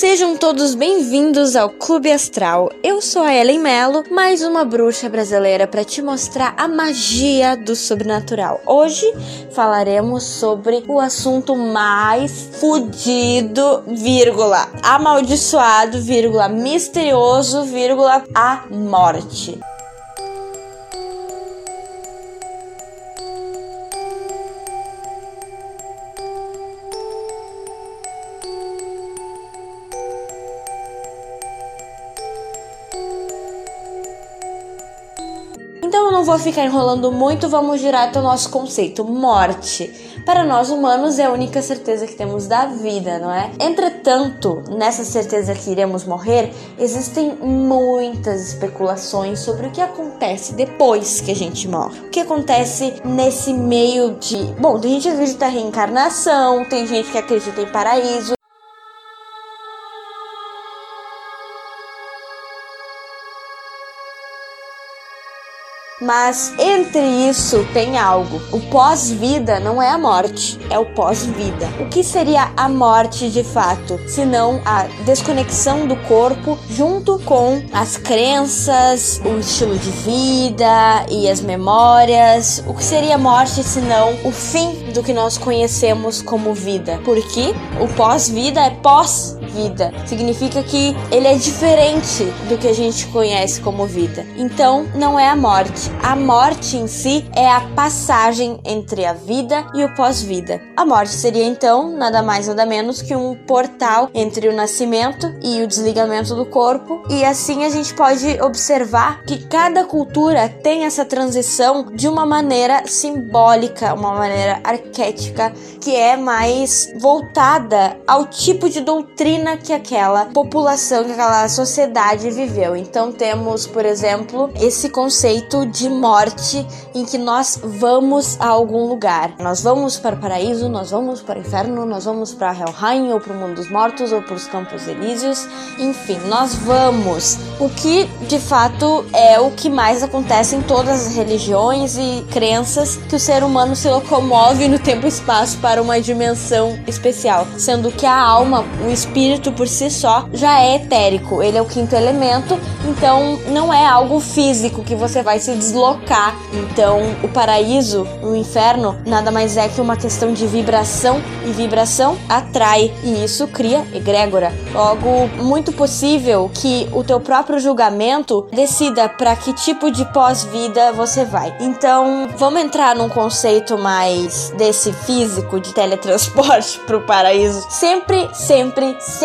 Sejam todos bem-vindos ao Clube Astral. Eu sou a Ellen Mello, mais uma bruxa brasileira para te mostrar a magia do sobrenatural. Hoje falaremos sobre o assunto mais fudido, vírgula, amaldiçoado, vírgula, misterioso, vírgula, a morte. Não vou ficar enrolando muito, vamos direto ao nosso conceito: morte. Para nós humanos é a única certeza que temos da vida, não é? Entretanto, nessa certeza que iremos morrer, existem muitas especulações sobre o que acontece depois que a gente morre. O que acontece nesse meio de. Bom, tem gente que acredita em reencarnação, tem gente que acredita em paraíso. Mas entre isso tem algo. O pós-vida não é a morte, é o pós-vida. O que seria a morte de fato, se não a desconexão do corpo junto com as crenças, o estilo de vida e as memórias? O que seria a morte se não o fim do que nós conhecemos como vida? Porque o pós-vida é pós-vida. Significa que ele é diferente do que a gente conhece como vida. Então, não é a morte a morte em si é a passagem entre a vida e o pós-vida. A morte seria então nada mais nada menos que um portal entre o nascimento e o desligamento do corpo, e assim a gente pode observar que cada cultura tem essa transição de uma maneira simbólica, uma maneira arquética, que é mais voltada ao tipo de doutrina que aquela população, que aquela sociedade viveu. Então temos, por exemplo, esse conceito de morte em que nós vamos a algum lugar. Nós vamos para o paraíso, nós vamos para o inferno, nós vamos para Helheim ou para o mundo dos mortos ou para os campos elíseos. Enfim, nós vamos. O que de fato é o que mais acontece em todas as religiões e crenças que o ser humano se locomove no tempo e espaço para uma dimensão especial, sendo que a alma, o espírito por si só já é etérico, ele é o quinto elemento, então não é algo físico que você vai se deslocar. Então, o paraíso, o inferno, nada mais é que uma questão de vibração e vibração atrai e isso cria egrégora. Logo, muito possível que o teu próprio julgamento decida para que tipo de pós-vida você vai. Então, vamos entrar num conceito mais desse físico de teletransporte para o paraíso. Sempre, sempre, sempre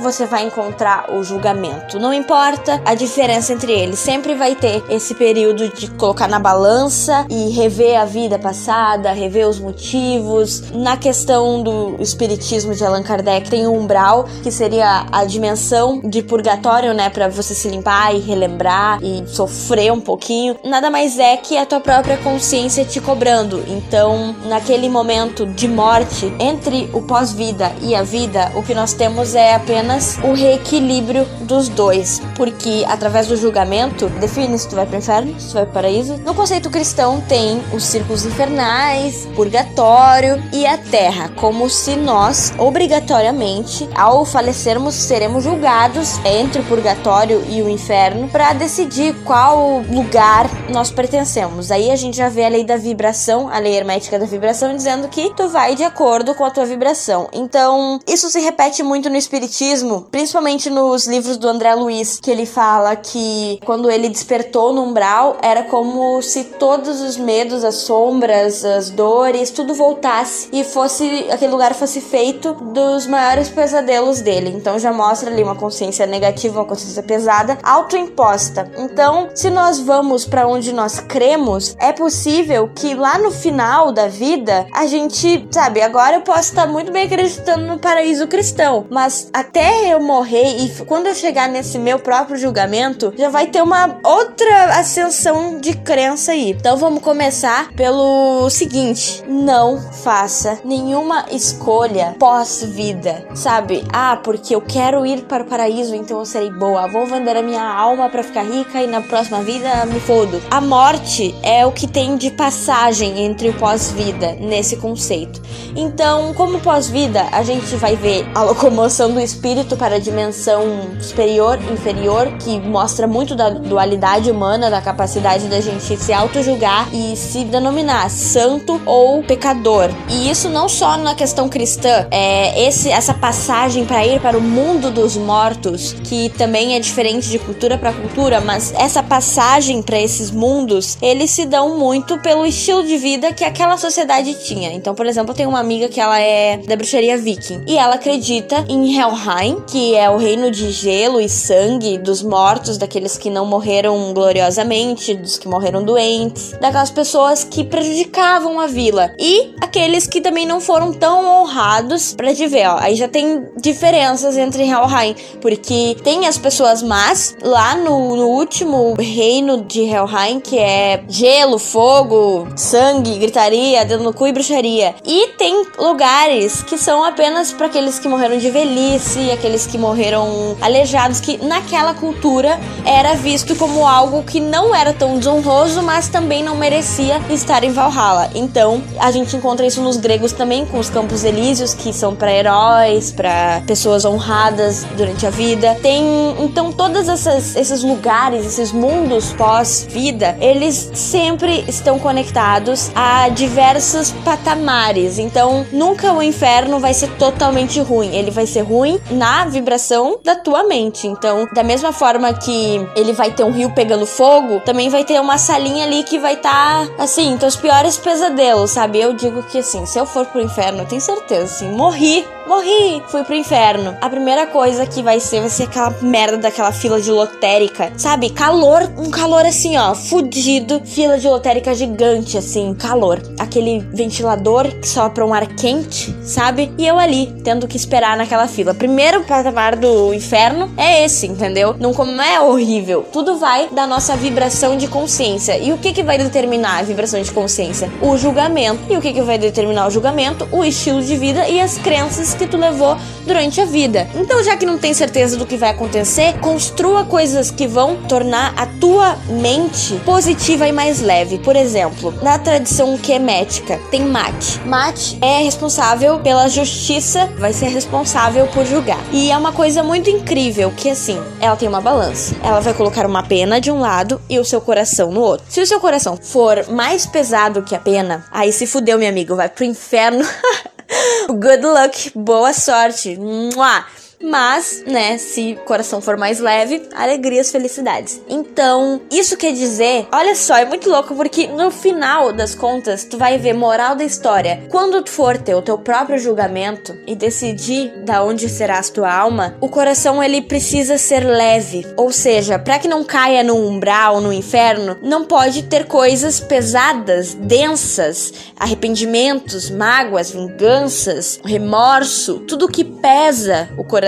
você vai encontrar o julgamento. Não importa a diferença entre eles, sempre vai ter esse período de colocar na balança e rever a vida passada, rever os motivos. Na questão do espiritismo de Allan Kardec, tem o umbral, que seria a dimensão de purgatório, né, para você se limpar e relembrar e sofrer um pouquinho. Nada mais é que a tua própria consciência te cobrando. Então, naquele momento de morte entre o pós-vida e a vida, o que nós temos é apenas o reequilíbrio dos dois, porque através do julgamento define se tu vai para o inferno, se tu vai para paraíso. No conceito cristão tem os círculos infernais, purgatório e a terra, como se nós obrigatoriamente, ao falecermos, seremos julgados entre o purgatório e o inferno para decidir qual lugar nós pertencemos. Aí a gente já vê a lei da vibração, a lei hermética da vibração, dizendo que tu vai de acordo com a tua vibração. Então, isso se repete muito no espiritismo, principalmente nos livros do André Luiz, que ele fala que quando ele despertou no umbral era como se todos os medos, as sombras, as dores, tudo voltasse e fosse aquele lugar fosse feito dos maiores pesadelos dele. Então já mostra ali uma consciência negativa, uma consciência pesada, autoimposta. Então, se nós vamos para onde nós cremos, é possível que lá no final da vida a gente, sabe, agora eu posso estar muito bem acreditando no paraíso cristão, mas até eu morrer e quando eu chegar nesse meu próprio julgamento, já vai ter uma outra ascensão de crença aí. Então vamos começar pelo seguinte: não faça nenhuma escolha pós-vida, sabe? Ah, porque eu quero ir para o paraíso, então eu serei boa. Vou vender a minha alma para ficar rica e na próxima vida me fodo. A morte é o que tem de passagem entre o pós-vida nesse conceito. Então, como pós-vida, a gente vai ver a locomoção do espírito para a dimensão superior, inferior, que mostra muito da dualidade humana, da capacidade da gente se auto-julgar e se denominar santo ou pecador. E isso não só na questão cristã, é esse essa passagem para ir para o mundo dos mortos, que também é diferente de cultura para cultura, mas essa passagem para esses mundos, eles se dão muito pelo estilo de vida que aquela sociedade tinha. Então, por exemplo, eu tenho uma amiga que ela é da bruxaria viking e ela acredita em Helheim, que é o reino de gelo e sangue dos mortos, daqueles que não morreram gloriosamente, dos que morreram doentes, daquelas pessoas que prejudicavam a vila e aqueles que também não foram tão honrados para te ver, ó. Aí já tem diferenças entre Helheim, porque tem as pessoas más lá no, no último reino de Helheim, que é gelo, fogo, sangue, gritaria, dedo no cu e bruxaria. E tem lugares que são apenas para aqueles que morreram de velhice, aqueles que morreram aleijados, que naquela cultura era visto como algo que não era tão desonroso, mas também não merecia estar em Valhalla. Então, a gente encontra isso nos gregos também, com os campos elíseos, que são para heróis, para pessoas honradas durante a vida. Tem então todos esses lugares, esses mundos pós-vida, eles sempre estão conectados a diversos patamares. Então, nunca o inferno vai ser totalmente ruim. Ele vai ser ruim na vibração da tua mente. Então, da mesma forma que ele vai ter um rio pegando fogo, também vai ter uma salinha ali que vai estar tá, assim, teus piores pesadelos, sabe? Eu digo que assim, se eu for pro inferno, eu tenho certeza, assim, morri morri, fui pro inferno. A primeira coisa que vai ser vai ser aquela merda daquela fila de lotérica, sabe? Calor, um calor assim, ó, fudido, fila de lotérica gigante assim, calor. Aquele ventilador que sopra um ar quente, sabe? E eu ali tendo que esperar naquela fila. Primeiro patamar do inferno é esse, entendeu? Não como é horrível. Tudo vai da nossa vibração de consciência. E o que que vai determinar a vibração de consciência? O julgamento. E o que que vai determinar o julgamento? O estilo de vida e as crenças que tu levou durante a vida. Então, já que não tem certeza do que vai acontecer, construa coisas que vão tornar a tua mente positiva e mais leve. Por exemplo, na tradição quemética, tem Mate. Mate é responsável pela justiça, vai ser responsável por julgar. E é uma coisa muito incrível que assim, ela tem uma balança. Ela vai colocar uma pena de um lado e o seu coração no outro. Se o seu coração for mais pesado que a pena, aí se fudeu, meu amigo, vai pro inferno. Good luck, boa sorte. Mua. Mas, né, se o coração for mais leve, alegrias, felicidades. Então, isso quer dizer, olha só, é muito louco porque no final das contas, tu vai ver moral da história. Quando tu for ter o teu próprio julgamento e decidir da onde será a tua alma, o coração ele precisa ser leve. Ou seja, para que não caia no umbral, no inferno, não pode ter coisas pesadas, densas, arrependimentos, mágoas, vinganças, remorso, tudo que pesa o coração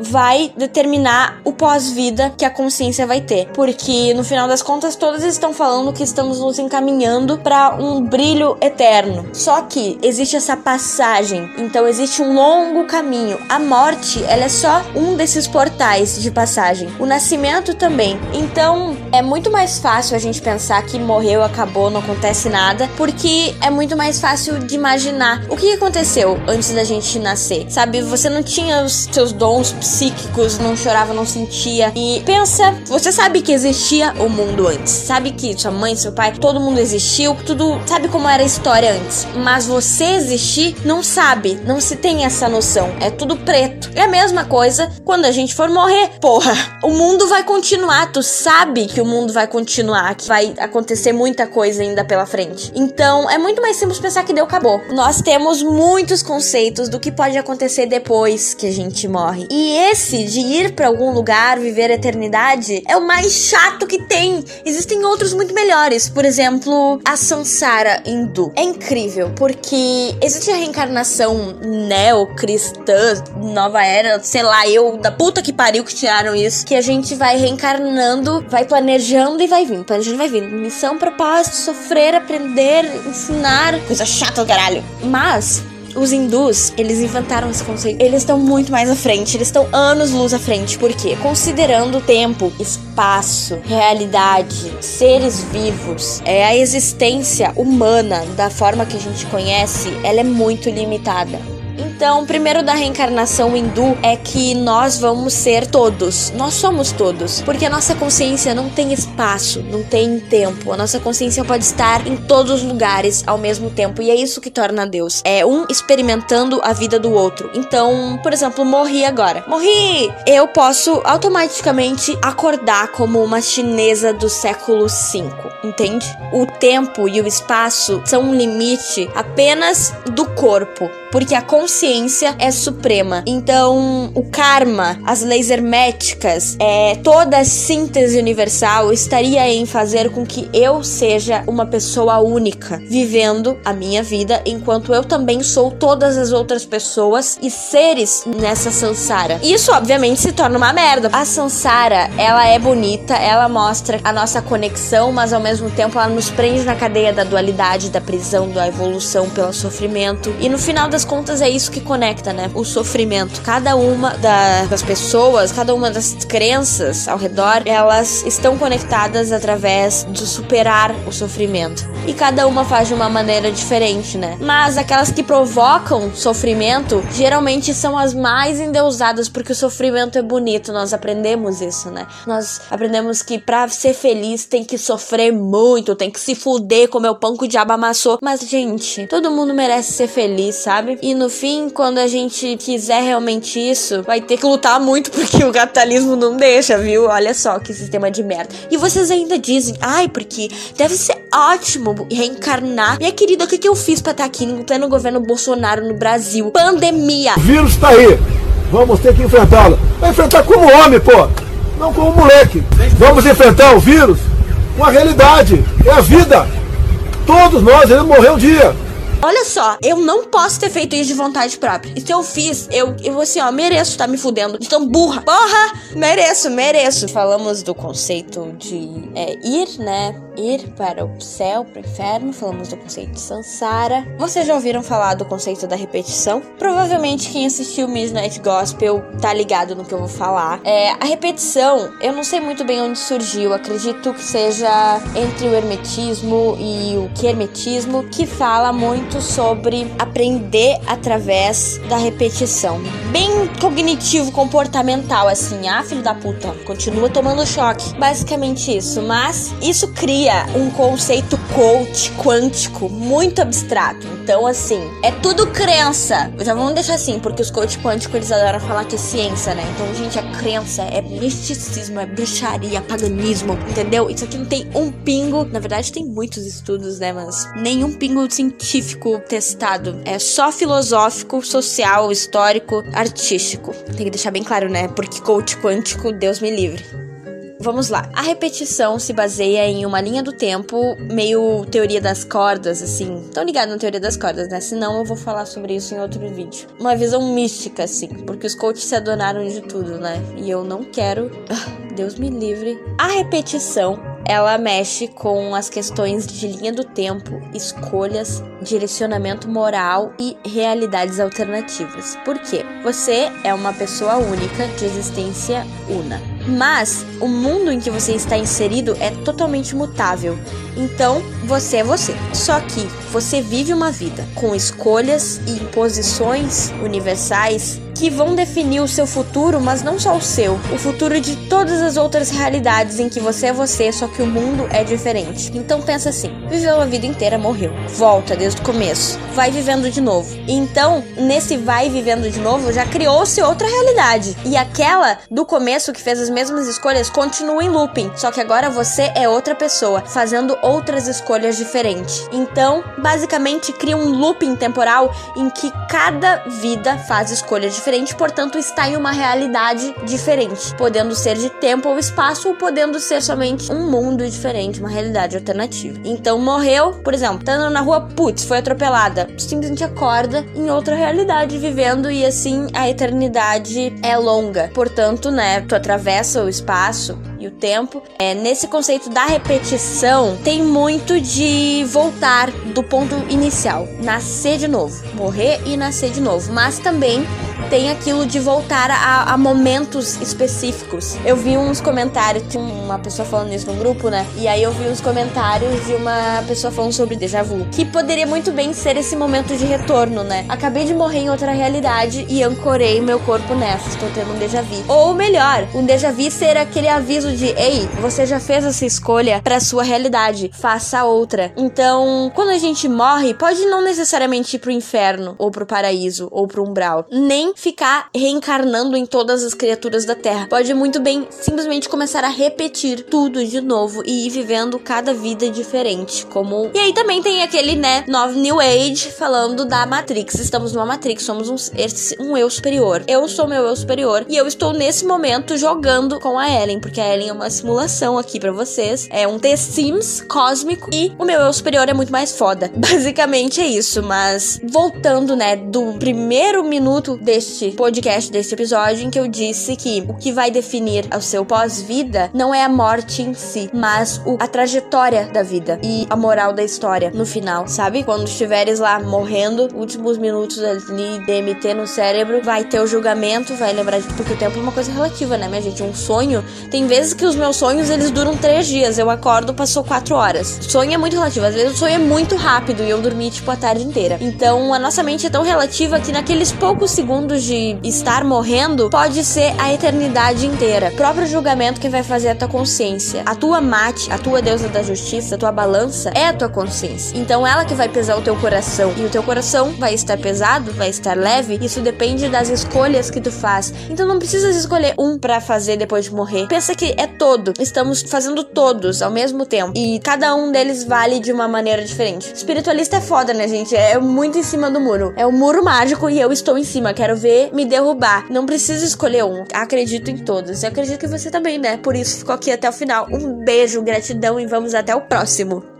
vai determinar o pós-vida que a consciência vai ter. Porque no final das contas, todas estão falando que estamos nos encaminhando para um brilho eterno. Só que existe essa passagem, então existe um longo caminho. A morte, ela é só um desses portais de passagem. O nascimento também. Então, é muito mais fácil a gente pensar que morreu, acabou, não acontece nada, porque é muito mais fácil de imaginar o que aconteceu antes da gente nascer. Sabe, você não tinha os seus dons psíquicos, não chorava, não sentia. E pensa, você sabe que existia o mundo antes, sabe que sua mãe, seu pai, todo mundo existiu, tudo, sabe como era a história antes. Mas você existir, não sabe, não se tem essa noção. É tudo preto. É a mesma coisa quando a gente for morrer. Porra, o mundo vai continuar, tu sabe que o mundo vai continuar, que vai acontecer muita coisa ainda pela frente. Então, é muito mais simples pensar que deu acabou. Nós temos muitos conceitos do que pode acontecer depois que a gente morre morre. E esse de ir para algum lugar, viver a eternidade, é o mais chato que tem. Existem outros muito melhores. Por exemplo, a Sansara hindu. É incrível, porque existe a reencarnação neo-cristã, nova era, sei lá, eu da puta que pariu que tiraram isso, que a gente vai reencarnando, vai planejando e vai vindo, planejando e vai vindo. Missão, propósito, sofrer, aprender, ensinar, coisa chata do caralho. Mas os hindus, eles inventaram esse conceito. Eles estão muito mais à frente, eles estão anos luz à frente. Por quê? Considerando tempo, espaço, realidade, seres vivos, é a existência humana da forma que a gente conhece, ela é muito limitada. Então, primeiro da reencarnação hindu é que nós vamos ser todos. Nós somos todos. Porque a nossa consciência não tem espaço, não tem tempo. A nossa consciência pode estar em todos os lugares ao mesmo tempo. E é isso que torna Deus. É um experimentando a vida do outro. Então, por exemplo, morri agora. Morri! Eu posso automaticamente acordar como uma chinesa do século V. Entende? O tempo e o espaço são um limite apenas do corpo porque a consciência é suprema. Então, o karma, as leis herméticas, é, toda a síntese universal estaria em fazer com que eu seja uma pessoa única, vivendo a minha vida, enquanto eu também sou todas as outras pessoas e seres nessa sansara. Isso, obviamente, se torna uma merda. A sansara, ela é bonita, ela mostra a nossa conexão, mas ao mesmo tempo ela nos prende na cadeia da dualidade, da prisão, da evolução pelo sofrimento. E no final das contas é isso que conecta, né? O sofrimento. Cada uma da, das pessoas, cada uma das crenças ao redor, elas estão conectadas através de superar o sofrimento. E cada uma faz de uma maneira diferente, né? Mas aquelas que provocam sofrimento geralmente são as mais endeusadas porque o sofrimento é bonito. Nós aprendemos isso, né? Nós aprendemos que para ser feliz tem que sofrer muito, tem que se fuder, comer o pão que o diabo amassou. Mas, gente, todo mundo merece ser feliz, sabe? E no fim, quando a gente quiser realmente isso, vai ter que lutar muito porque o capitalismo não deixa, viu? Olha só que sistema de merda. E vocês ainda dizem, ai, porque deve ser ótimo reencarnar. Minha querida, o que, que eu fiz pra estar aqui no pleno governo Bolsonaro no Brasil? Pandemia! O vírus tá aí. Vamos ter que enfrentá-lo. Vai enfrentar como homem, pô. Não como moleque. Vamos enfrentar o vírus com a realidade. É a vida. Todos nós iremos morrer um dia. Olha só, eu não posso ter feito isso de vontade própria. E se eu fiz, eu, eu assim, ó, mereço estar tá me fudendo. Então, burra. Porra! Mereço, mereço. Falamos do conceito de é, ir, né? Ir para o céu, para o inferno. Falamos do conceito de Sansara. Vocês já ouviram falar do conceito da repetição? Provavelmente quem assistiu Midnight Gospel tá ligado no que eu vou falar. É, a repetição, eu não sei muito bem onde surgiu. Acredito que seja entre o hermetismo e o que hermetismo, que fala muito muito sobre aprender através da repetição. Bem cognitivo, comportamental, assim. Ah, filho da puta, continua tomando choque. Basicamente isso. Mas isso cria um conceito coach quântico muito abstrato. Então, assim, é tudo crença. Já vamos deixar assim, porque os coach quânticos eles adoram falar que é ciência, né? Então, gente, a crença é misticismo, é bruxaria, paganismo, entendeu? Isso aqui não tem um pingo. Na verdade, tem muitos estudos, né? Mas nenhum pingo científico testado. É só filosófico, social, histórico, artístico. Tem que deixar bem claro, né? Porque coach quântico, Deus me livre. Vamos lá. A repetição se baseia em uma linha do tempo, meio teoria das cordas, assim. Tão ligado na teoria das cordas, né? Senão eu vou falar sobre isso em outro vídeo. Uma visão mística, assim, porque os coaches se adonaram de tudo, né? E eu não quero. Ah, Deus me livre. A repetição ela mexe com as questões de linha do tempo, escolhas, direcionamento moral e realidades alternativas. Por quê? Você é uma pessoa única de existência una. Mas o mundo em que você está inserido é totalmente mutável. Então, você é você. Só que você vive uma vida com escolhas e imposições universais que vão definir o seu futuro, mas não só o seu, o futuro de todas as outras realidades em que você é você, só que o mundo é diferente. Então pensa assim: viveu a vida inteira, morreu. Volta desde o começo. Vai vivendo de novo. Então, nesse vai vivendo de novo, já criou-se outra realidade. E aquela do começo que fez as mesmas escolhas continua em looping. Só que agora você é outra pessoa, fazendo outras escolhas diferentes. Então, basicamente, cria um looping temporal em que cada vida faz escolhas diferentes diferente, portanto está em uma realidade diferente, podendo ser de tempo ou espaço ou podendo ser somente um mundo diferente, uma realidade alternativa. Então morreu, por exemplo, tá andando na rua, putz, foi atropelada, simplesmente acorda em outra realidade vivendo e assim a eternidade é longa. Portanto, né, tu atravessa o espaço e o tempo. É, nesse conceito da repetição, tem muito de voltar do ponto inicial, nascer de novo, morrer e nascer de novo, mas também tem aquilo de voltar a, a, momentos específicos. Eu vi uns comentários, tinha uma pessoa falando isso no grupo, né? E aí eu vi uns comentários de uma pessoa falando sobre déjà vu, que poderia muito bem ser esse momento de retorno, né? Acabei de morrer em outra realidade e ancorei meu corpo nessa, estou tendo um déjà vu. Ou melhor, um déjà vu ser aquele aviso de, ei, você já fez essa escolha para sua realidade, faça outra. Então, quando a gente morre, pode não necessariamente ir pro inferno ou pro paraíso ou pro umbral, nem ficar reencarnando em todas as criaturas da Terra. Pode muito bem simplesmente começar a repetir tudo de novo e ir vivendo cada vida diferente, como E aí também tem aquele, né, novo New Age falando da Matrix. Estamos numa Matrix, somos um, um eu superior. Eu sou meu eu superior e eu estou nesse momento jogando com a Ellen, porque a Ellen é uma simulação aqui para vocês. É um The Sims cósmico e o meu eu superior é muito mais foda. Basicamente é isso, mas voltando, né, do primeiro minuto desse deste podcast, deste episódio, em que eu disse que o que vai definir o seu pós-vida não é a morte em si, mas o, a trajetória da vida e a moral da história no final, sabe? Quando estiveres lá morrendo, últimos minutos ali, DMT no cérebro, vai ter o julgamento, vai lembrar de. Porque o tempo é uma coisa relativa, né, minha gente? Um sonho. Tem vezes que os meus sonhos eles duram três dias. Eu acordo, passou quatro horas. Sonho é muito relativo. Às vezes o sonho é muito rápido e eu dormi, tipo, a tarde inteira. Então a nossa mente é tão relativa que naqueles poucos segundos de estar morrendo pode ser a eternidade inteira. O próprio julgamento que vai fazer a tua consciência. A tua mate, a tua deusa da justiça, a tua balança é a tua consciência. Então ela que vai pesar o teu coração. E o teu coração vai estar pesado, vai estar leve. Isso depende das escolhas que tu faz. Então não precisas escolher um para fazer depois de morrer. Pensa que é todo. Estamos fazendo todos ao mesmo tempo. E cada um deles vale de uma maneira diferente. Espiritualista é foda, né, gente? É muito em cima do muro. É o um muro mágico e eu estou em cima. Quero me derrubar. Não precisa escolher um. Acredito em todos. Eu acredito que você também, né? Por isso ficou aqui até o final. Um beijo, gratidão e vamos até o próximo.